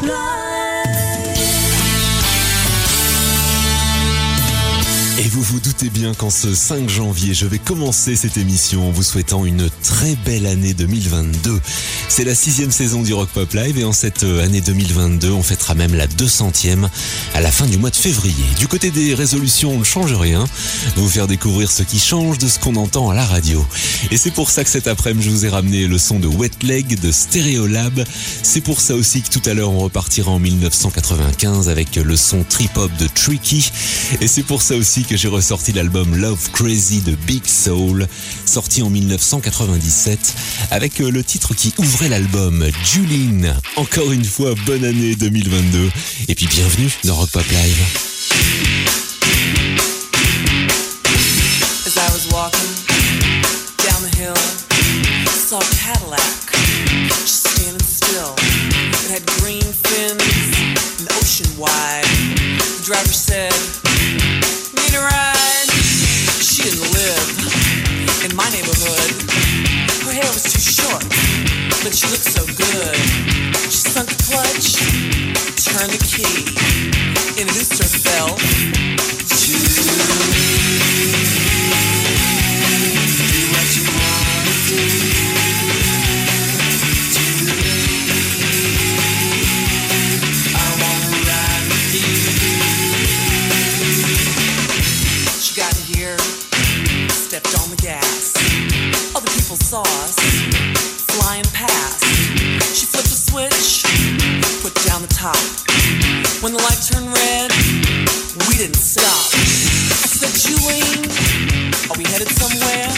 Pop Et vous vous doutez bien qu'en ce 5 janvier, je vais commencer cette émission en vous souhaitant une très belle année 2022. C'est la sixième saison du Rock Pop Live et en cette année 2022, on fêtera même la 200e à la fin du mois de février. Du côté des résolutions, on ne change rien. Vous faire découvrir ce qui change de ce qu'on entend à la radio. Et c'est pour ça que cet après-midi, je vous ai ramené le son de Wet Leg de Stereolab. C'est pour ça aussi que tout à l'heure, on repartira en 1995 avec le son trip-hop de Tricky. Et c'est pour ça aussi que j'ai ressorti l'album Love Crazy de Big Soul, sorti en 1997, avec euh, le titre qui ouvrait l'album, Julien. Encore une fois, bonne année 2022. Et puis bienvenue dans Rock Pop Live. But she looked so good. She sunk the clutch, turned the key, introduced herself When the light turned red, we didn't stop. I said, Julie, are we headed somewhere?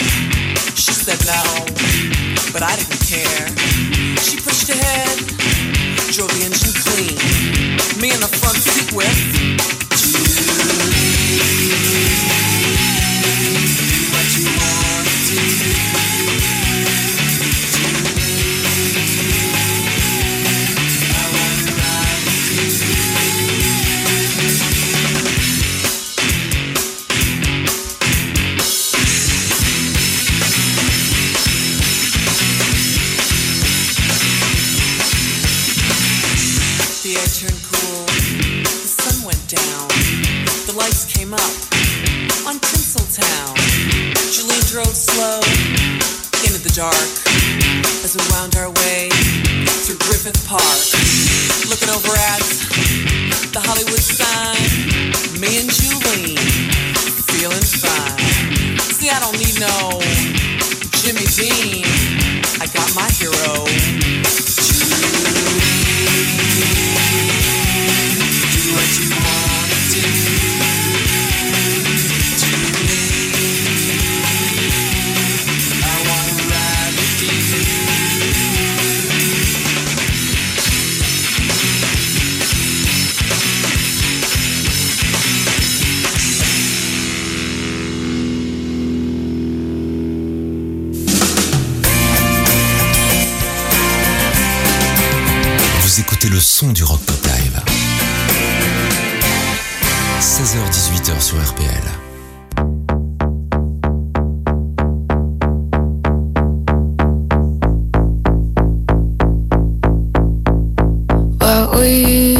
She said no, but I didn't care. She pushed ahead, drove the engine clean. Me in the front seat with we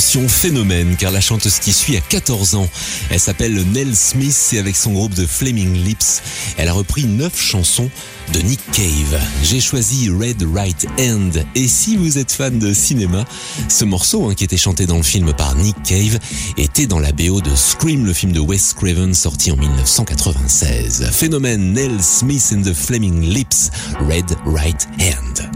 Phénomène, car la chanteuse qui suit a 14 ans. Elle s'appelle Nell Smith et avec son groupe de Flaming Lips, elle a repris 9 chansons de Nick Cave. J'ai choisi Red Right Hand et si vous êtes fan de cinéma, ce morceau hein, qui était chanté dans le film par Nick Cave était dans la BO de Scream, le film de Wes Craven sorti en 1996. Phénomène Nell Smith and the Flaming Lips, Red Right Hand.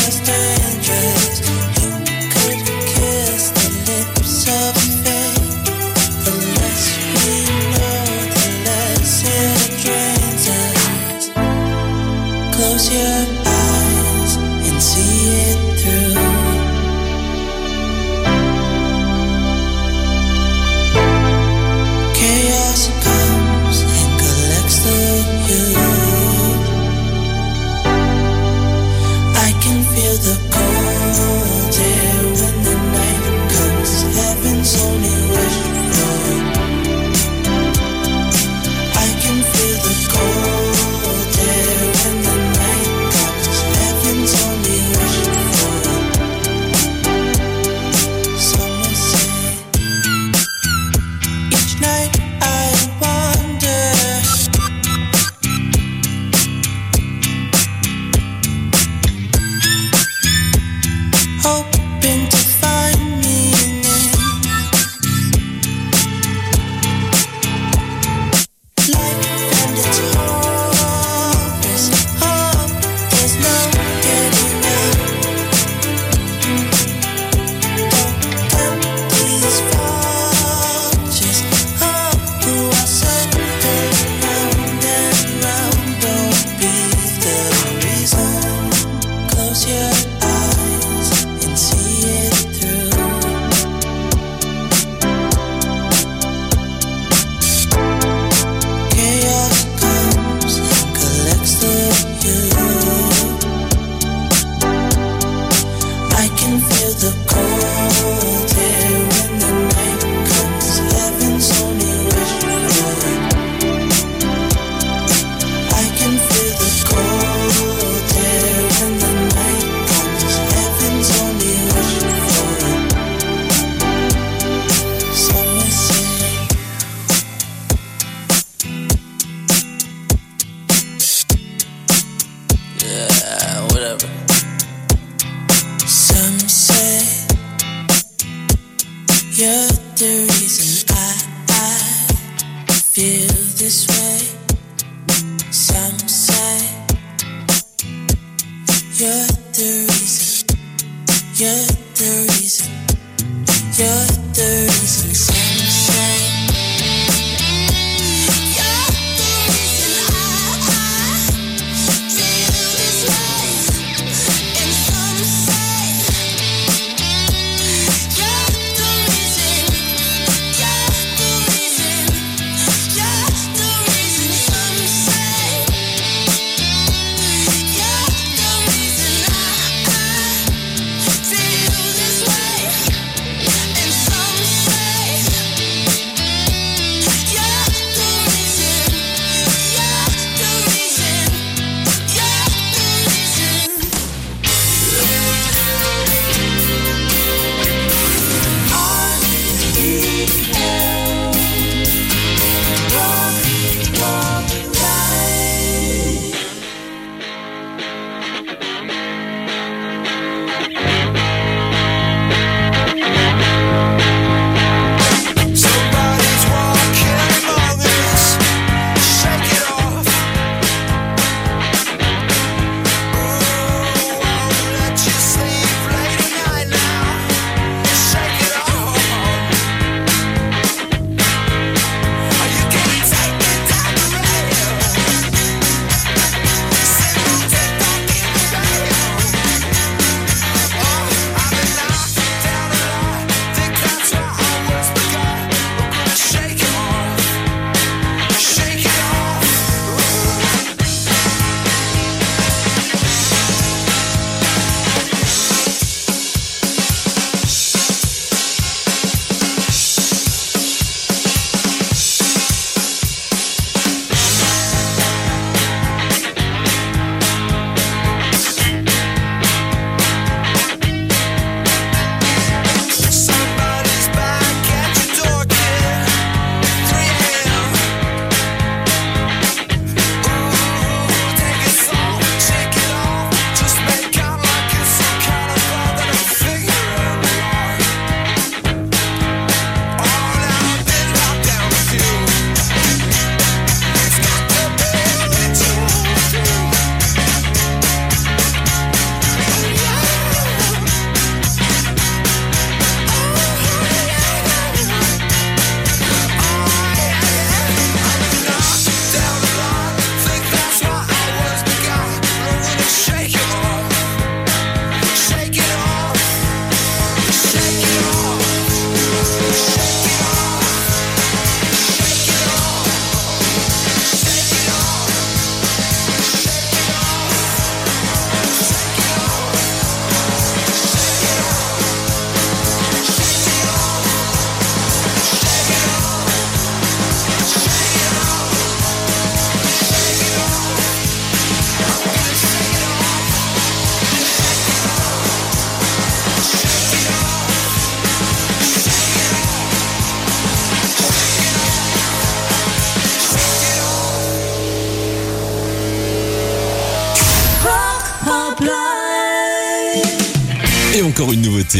understand.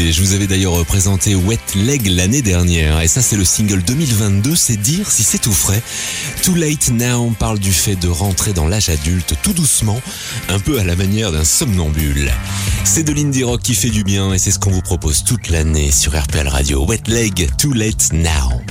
Je vous avais d'ailleurs présenté Wet Leg l'année dernière, et ça c'est le single 2022, c'est dire si c'est tout frais. Too Late Now parle du fait de rentrer dans l'âge adulte tout doucement, un peu à la manière d'un somnambule. C'est de l'indie rock qui fait du bien, et c'est ce qu'on vous propose toute l'année sur RPL Radio. Wet Leg, Too Late Now.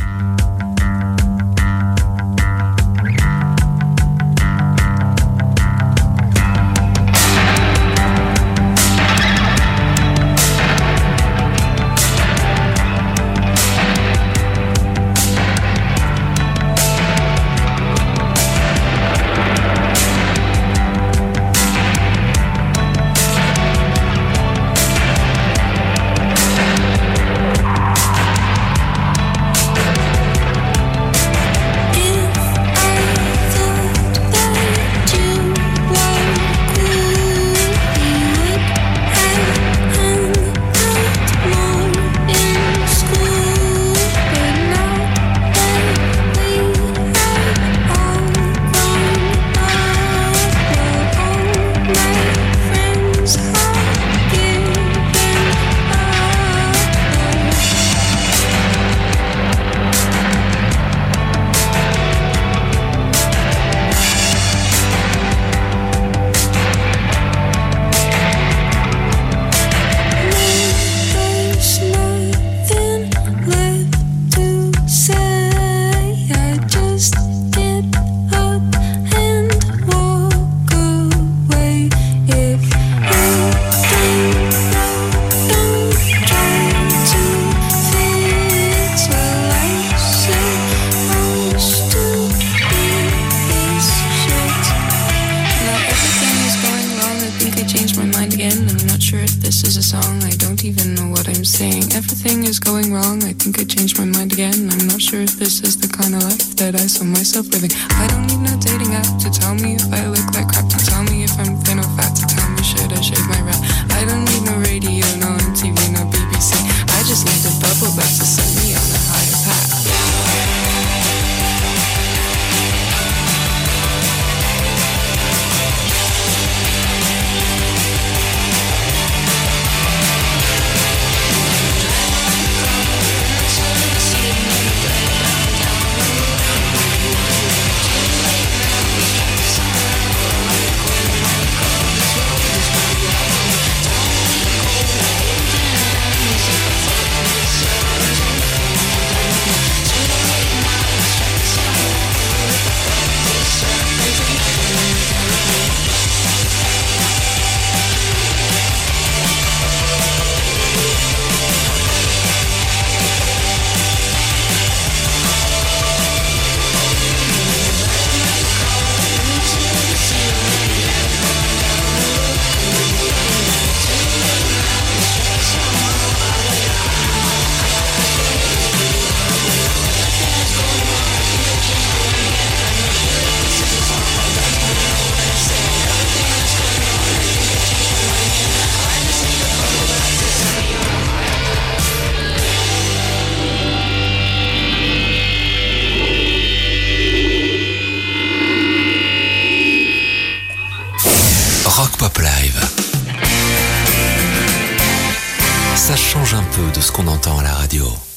If I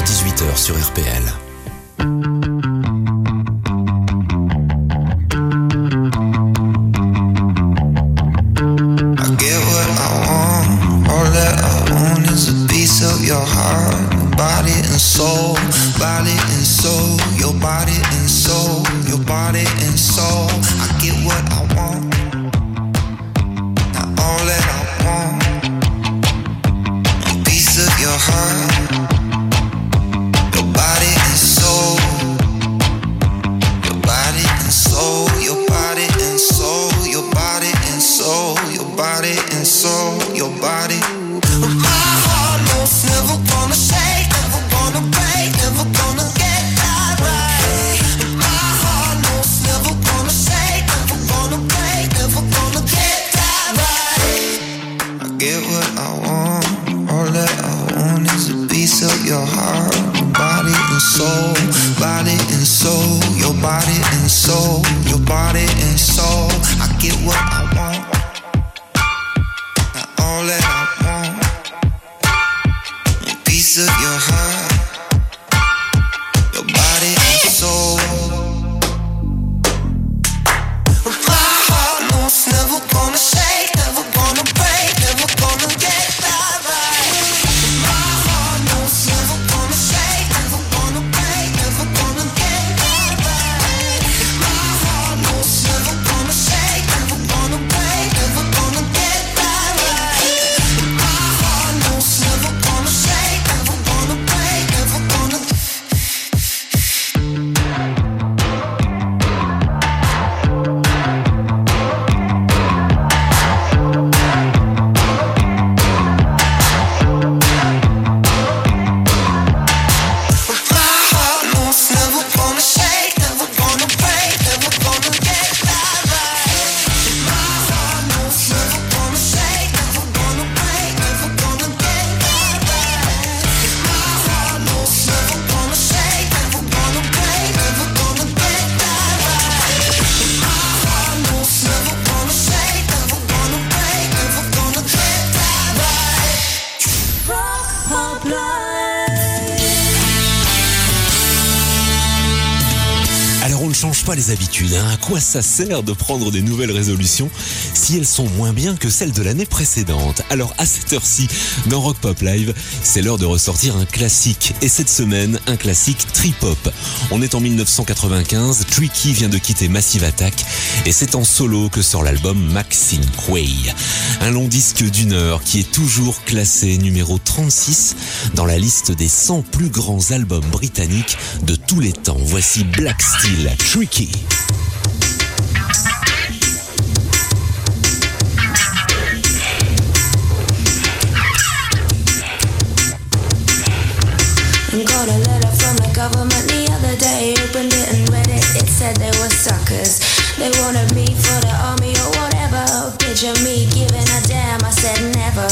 16h-18h sur RPL. Habitudes. hein. À quoi ça sert de prendre des nouvelles résolutions si elles sont moins bien que celles de l'année précédente Alors à cette heure-ci, dans Rock Pop Live, c'est l'heure de ressortir un classique. Et cette semaine, un classique trip-hop. On est en 1995, Tricky vient de quitter Massive Attack et c'est en solo que sort l'album Maxine Quay. Un long disque d'une heure qui est toujours classé numéro 36 dans la liste des 100 plus grands albums britanniques de tous les temps. Voici Black Steel, Tricky. Other day. Opened it and read it. It said they were suckers. They wanted me for the army or whatever. Picture me giving a damn. I said never.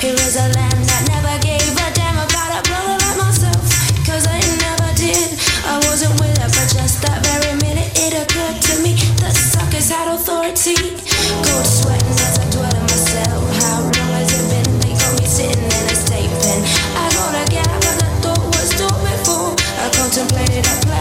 Here is a land that never gave a damn about a brother like myself. Cause I never did. I wasn't with it, but just that very minute it occurred to me that suckers had authority. Cold sweating as I dwell in myself. How long has it been? They got me sitting in a state pen. I gotta get out of the thought was thought before. I contemplated a plan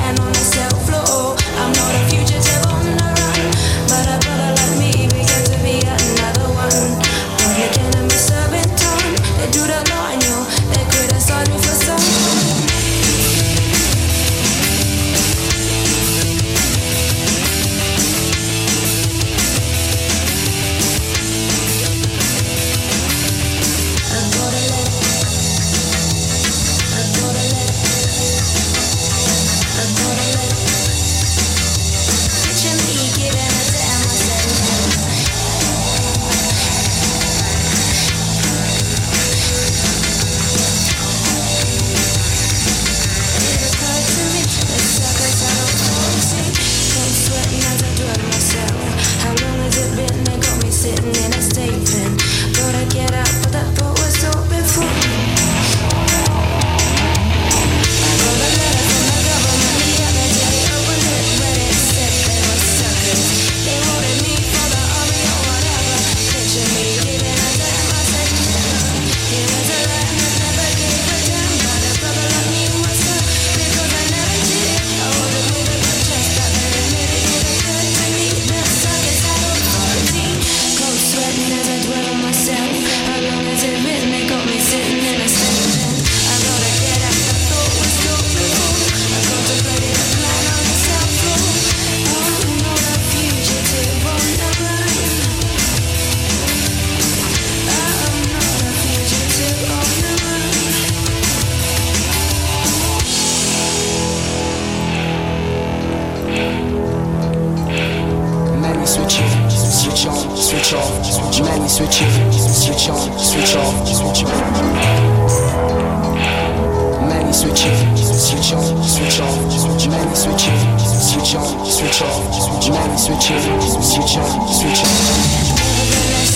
switch it, switch on, switch off, switch on, switch switch on, switch off, switch on. Many switch it, switch on, switch off, switch switch on, switch off, switch switch on, switch off.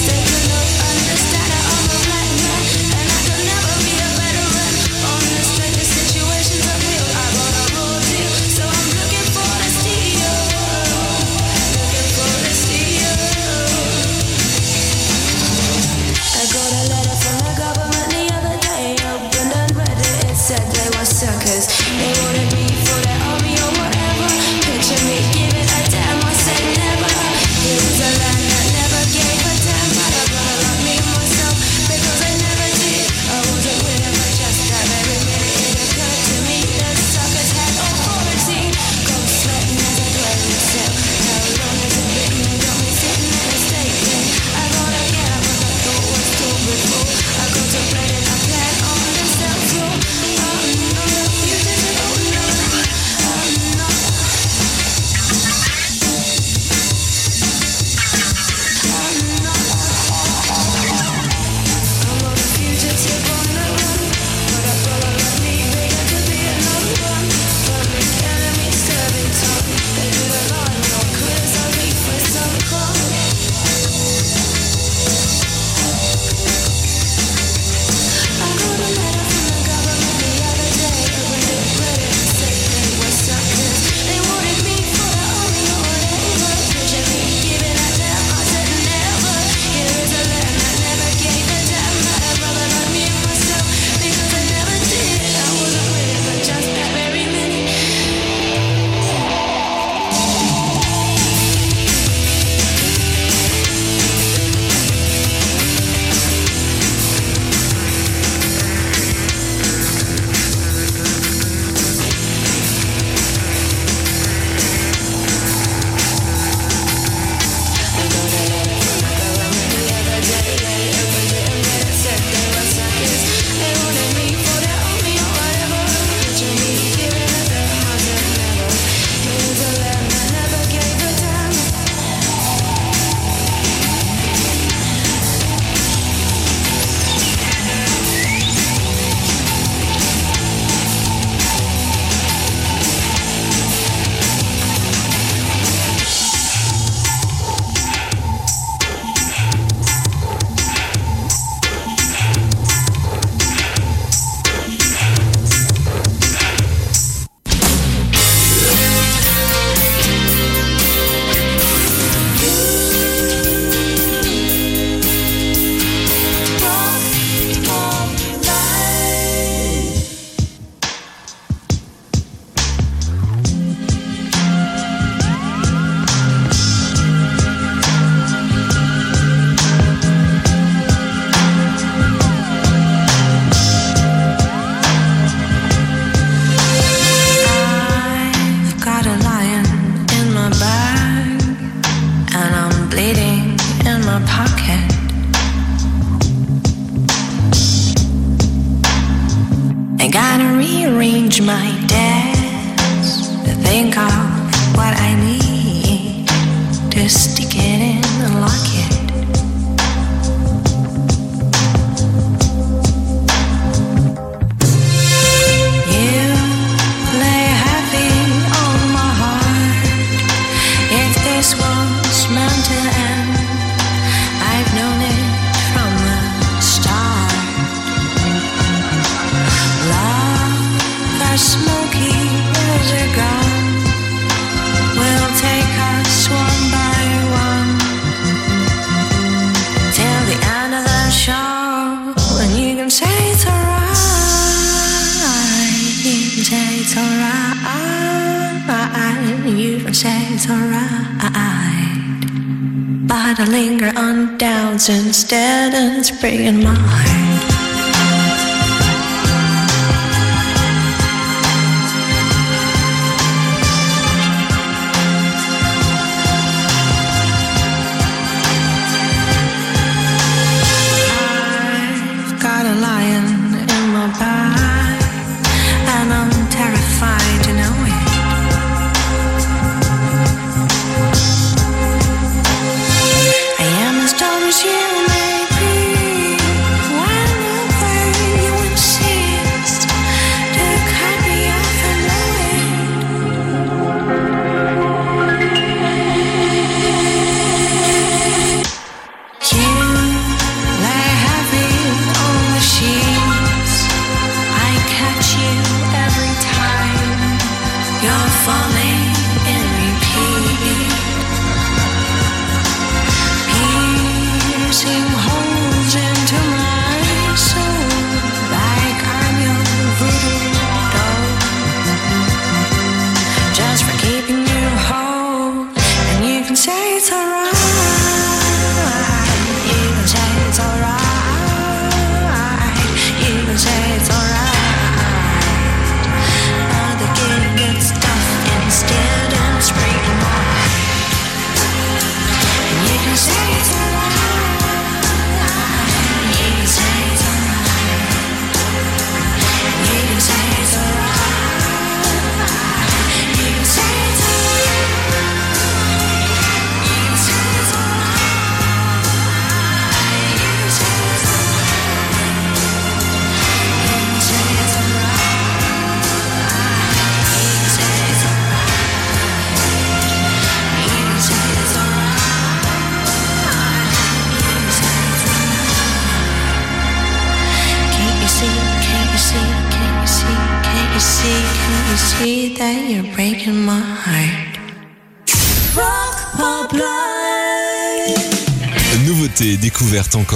domesticated. I linger on doubts instead and spring in my heart.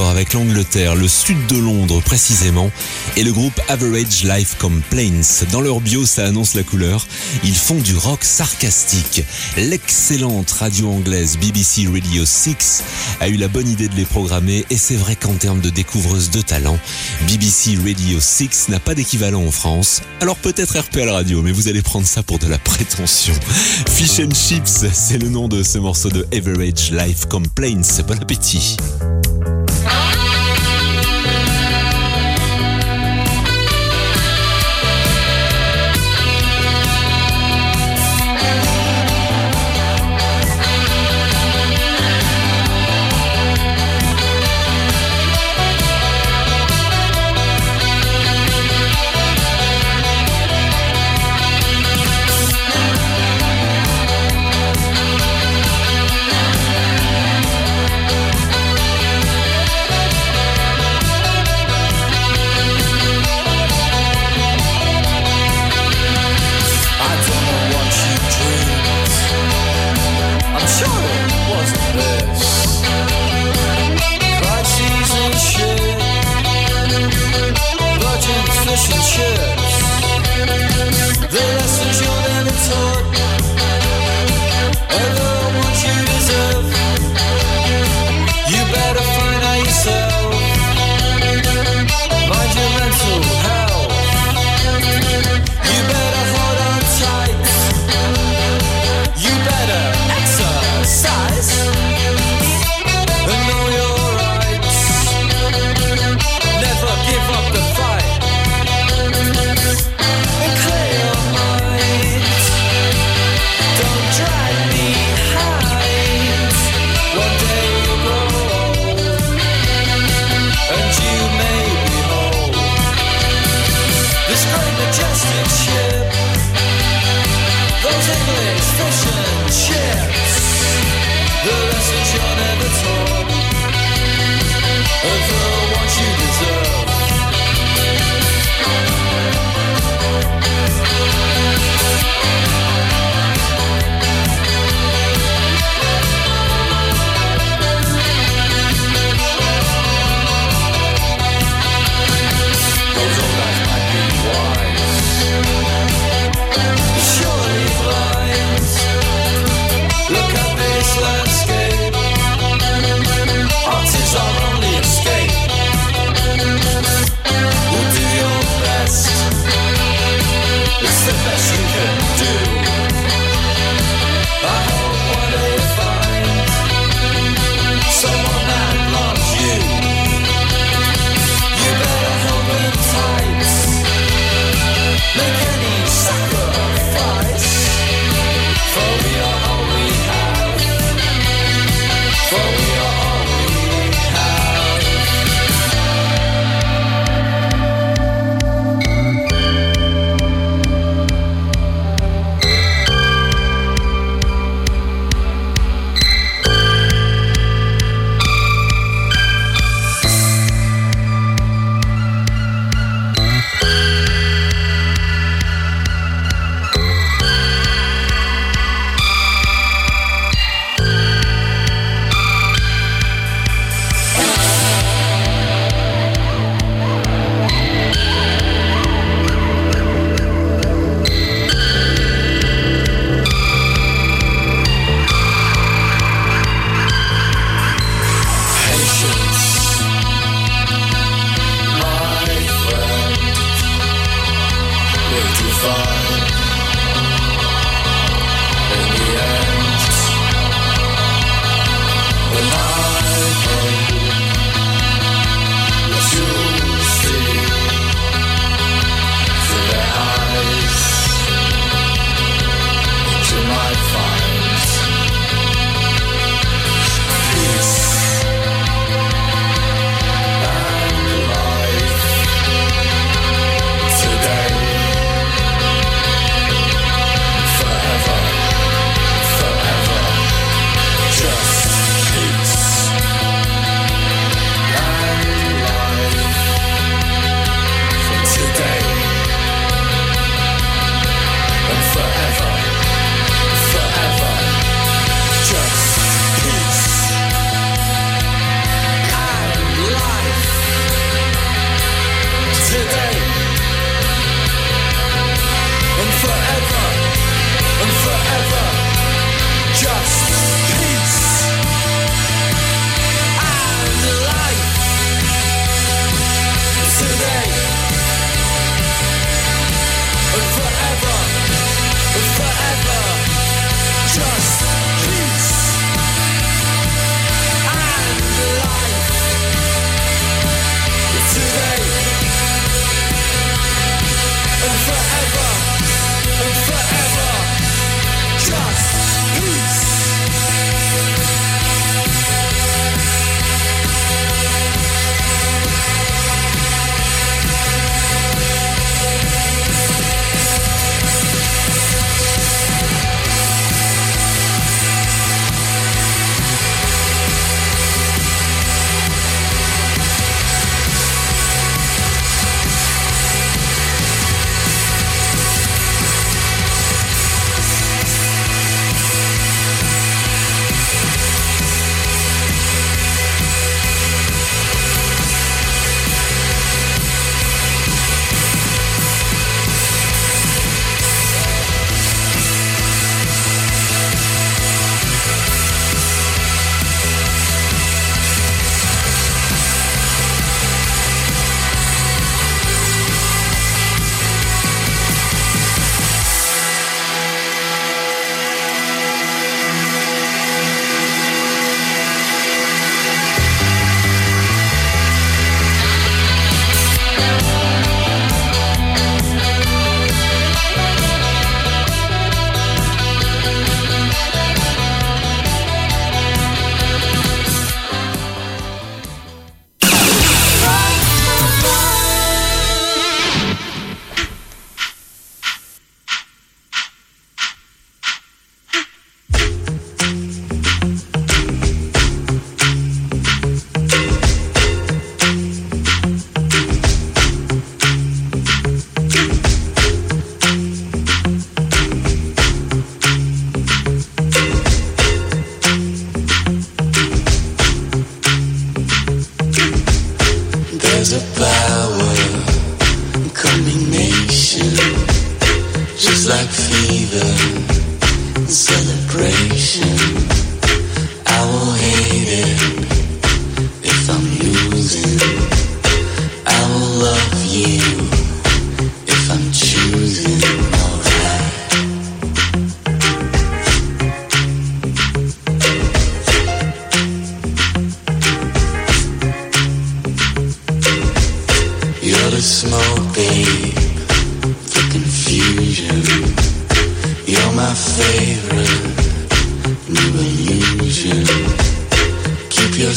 Avec l'Angleterre, le sud de Londres précisément, et le groupe Average Life Complaints. Dans leur bio, ça annonce la couleur. Ils font du rock sarcastique. L'excellente radio anglaise BBC Radio 6 a eu la bonne idée de les programmer, et c'est vrai qu'en termes de découvreuse de talent, BBC Radio 6 n'a pas d'équivalent en France. Alors peut-être RPL Radio, mais vous allez prendre ça pour de la prétention. Fish and Chips, c'est le nom de ce morceau de Average Life Complaints. Bon appétit.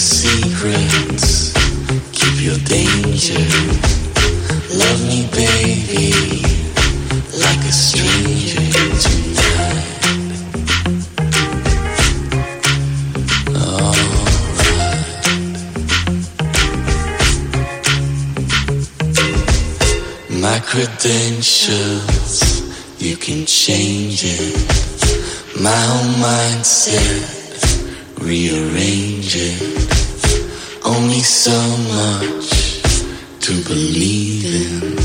Secrets, keep your danger. Love me, baby, like a stranger tonight. My credentials, you can change it. My whole mindset, rearrange it. Only so much to believe in.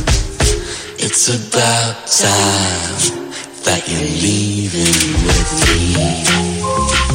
It's about time that you're leaving with me.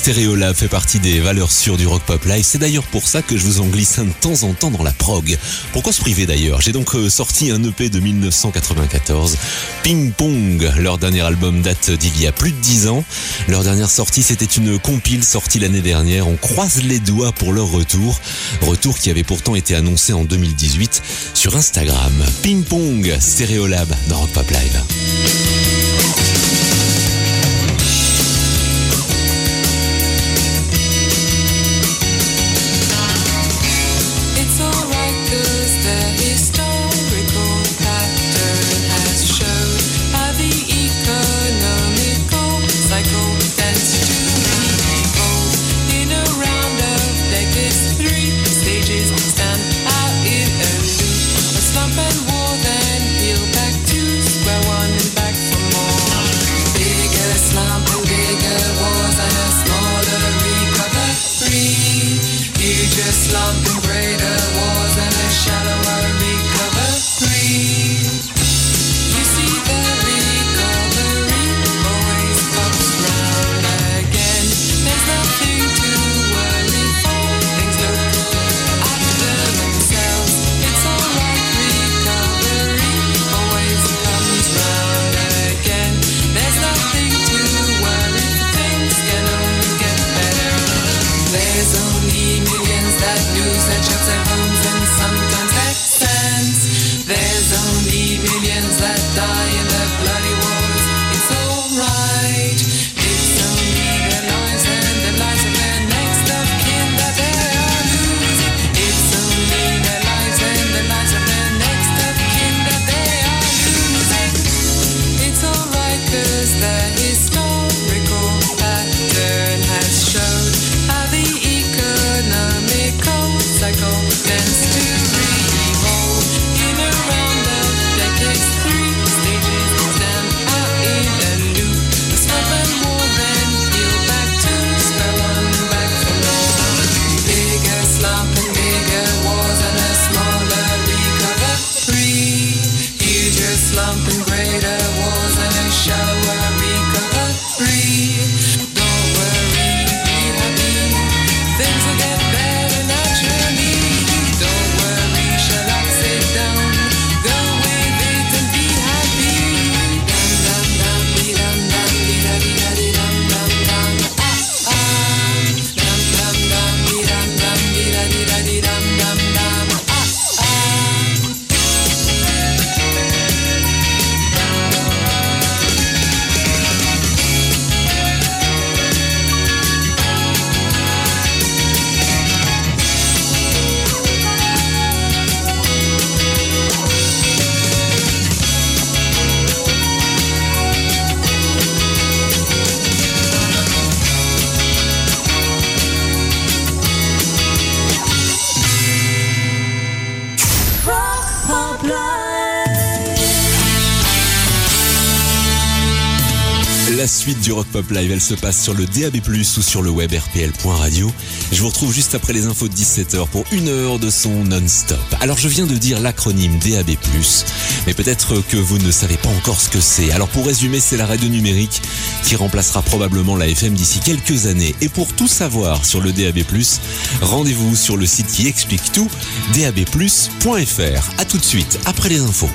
Stereolab fait partie des valeurs sûres du rock pop live. C'est d'ailleurs pour ça que je vous en glisse un de temps en temps dans la prog. Pourquoi se priver d'ailleurs? J'ai donc euh, sorti un EP de 1994, Ping Pong. Leur dernier album date d'il y a plus de 10 ans. Leur dernière sortie, c'était une compile sortie l'année dernière. On croise les doigts pour leur retour. Retour qui avait pourtant été annoncé en 2018 sur Instagram. Ping Pong, Stereolab dans Rock Pop Live. imię między. Live, elle se passe sur le DAB+, ou sur le web rpl.radio. Je vous retrouve juste après les infos de 17h pour une heure de son non-stop. Alors je viens de dire l'acronyme DAB+, mais peut-être que vous ne savez pas encore ce que c'est. Alors pour résumer, c'est la radio numérique qui remplacera probablement la FM d'ici quelques années. Et pour tout savoir sur le DAB+, rendez-vous sur le site qui explique tout, dabplus.fr. A tout de suite, après les infos.